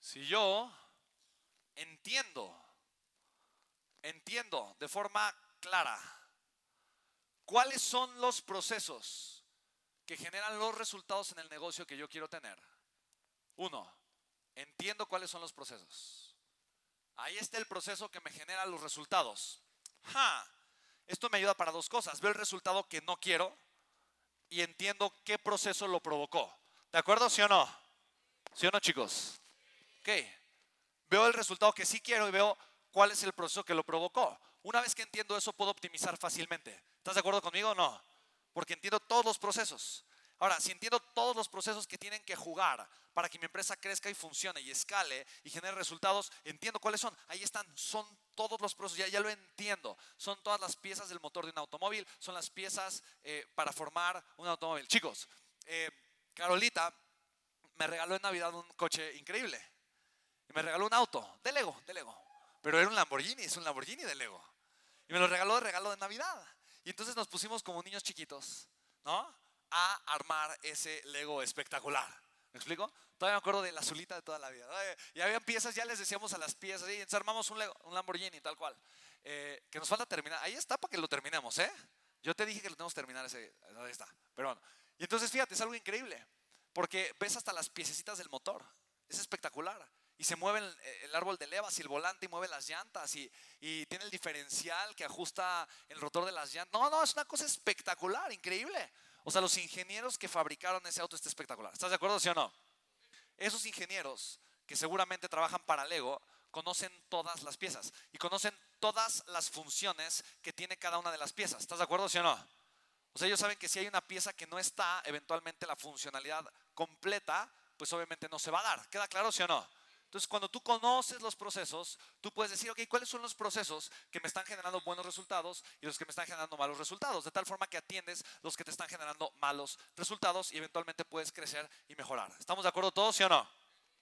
Si yo entiendo, entiendo de forma clara cuáles son los procesos que generan los resultados en el negocio que yo quiero tener. Uno, entiendo cuáles son los procesos. Ahí está el proceso que me genera los resultados. Esto me ayuda para dos cosas. Veo el resultado que no quiero y entiendo qué proceso lo provocó. ¿De acuerdo? ¿Sí o no? ¿Sí o no, chicos? Ok. Veo el resultado que sí quiero y veo cuál es el proceso que lo provocó. Una vez que entiendo eso, puedo optimizar fácilmente. ¿Estás de acuerdo conmigo no? Porque entiendo todos los procesos. Ahora, si entiendo todos los procesos que tienen que jugar para que mi empresa crezca y funcione y escale y genere resultados, entiendo cuáles son. Ahí están, son todos los procesos, ya, ya lo entiendo. Son todas las piezas del motor de un automóvil, son las piezas eh, para formar un automóvil. Chicos, eh, Carolita me regaló en Navidad un coche increíble. Y me regaló un auto de Lego, de Lego. Pero era un Lamborghini, es un Lamborghini de Lego. Y me lo regaló de regalo de Navidad. Y entonces nos pusimos como niños chiquitos, ¿no? A armar ese Lego espectacular. ¿Me explico? Todavía me acuerdo de la azulita de toda la vida. Y había piezas, ya les decíamos a las piezas, y entonces armamos un, Lego, un Lamborghini, tal cual. Eh, que nos falta terminar. Ahí está para que lo terminemos, ¿eh? Yo te dije que lo tenemos que terminar ese. Ahí está. Pero bueno. Y entonces fíjate, es algo increíble. Porque ves hasta las piececitas del motor. Es espectacular y se mueve el, árbol de levas y el volante y mueve las llantas y, tiene el diferencial que ajusta el rotor de las llantas. No, no, es una cosa espectacular, increíble. O sea, los ingenieros que fabricaron ese auto está espectacular. ¿Estás de acuerdo, sí o no? Esos ingenieros que seguramente trabajan para Lego conocen todas las piezas y conocen todas las funciones que tiene cada una de las piezas. ¿Estás de acuerdo, sí o no? O sea, ellos saben que si hay una pieza que no está, eventualmente la funcionalidad completa, pues obviamente no se va a dar. ¿Queda claro, sí o no? Entonces, cuando tú conoces los procesos, tú puedes decir, ok, ¿cuáles son los procesos que me están generando buenos resultados y los que me están generando malos resultados? De tal forma que atiendes los que te están generando malos resultados y eventualmente puedes crecer y mejorar. ¿Estamos de acuerdo todos, sí o no?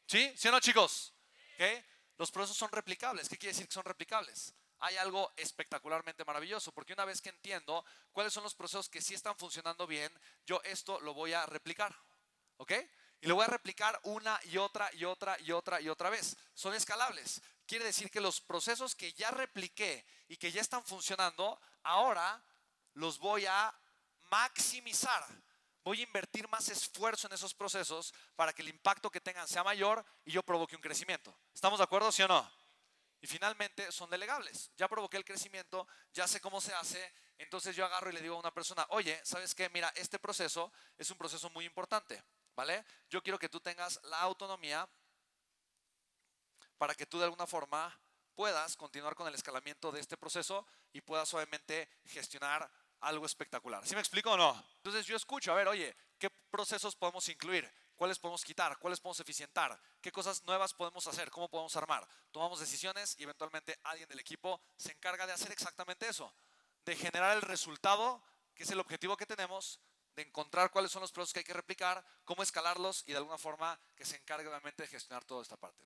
¿Sí? ¿Sí o no, chicos? ¿Okay? Los procesos son replicables. ¿Qué quiere decir que son replicables? Hay algo espectacularmente maravilloso, porque una vez que entiendo cuáles son los procesos que sí están funcionando bien, yo esto lo voy a replicar. ¿Ok? Y lo voy a replicar una y otra y otra y otra y otra vez. Son escalables. Quiere decir que los procesos que ya repliqué y que ya están funcionando, ahora los voy a maximizar. Voy a invertir más esfuerzo en esos procesos para que el impacto que tengan sea mayor y yo provoque un crecimiento. ¿Estamos de acuerdo, sí o no? Y finalmente son delegables. Ya provoqué el crecimiento, ya sé cómo se hace, entonces yo agarro y le digo a una persona, oye, ¿sabes qué? Mira, este proceso es un proceso muy importante. ¿Vale? Yo quiero que tú tengas la autonomía para que tú de alguna forma puedas continuar con el escalamiento de este proceso y puedas obviamente gestionar algo espectacular. ¿Sí me explico o no? Entonces yo escucho, a ver, oye, ¿qué procesos podemos incluir? ¿Cuáles podemos quitar? ¿Cuáles podemos eficientar? ¿Qué cosas nuevas podemos hacer? ¿Cómo podemos armar? Tomamos decisiones y eventualmente alguien del equipo se encarga de hacer exactamente eso, de generar el resultado, que es el objetivo que tenemos, de encontrar cuáles son los procesos que hay que replicar, cómo escalarlos y de alguna forma que se encargue obviamente de gestionar toda esta parte.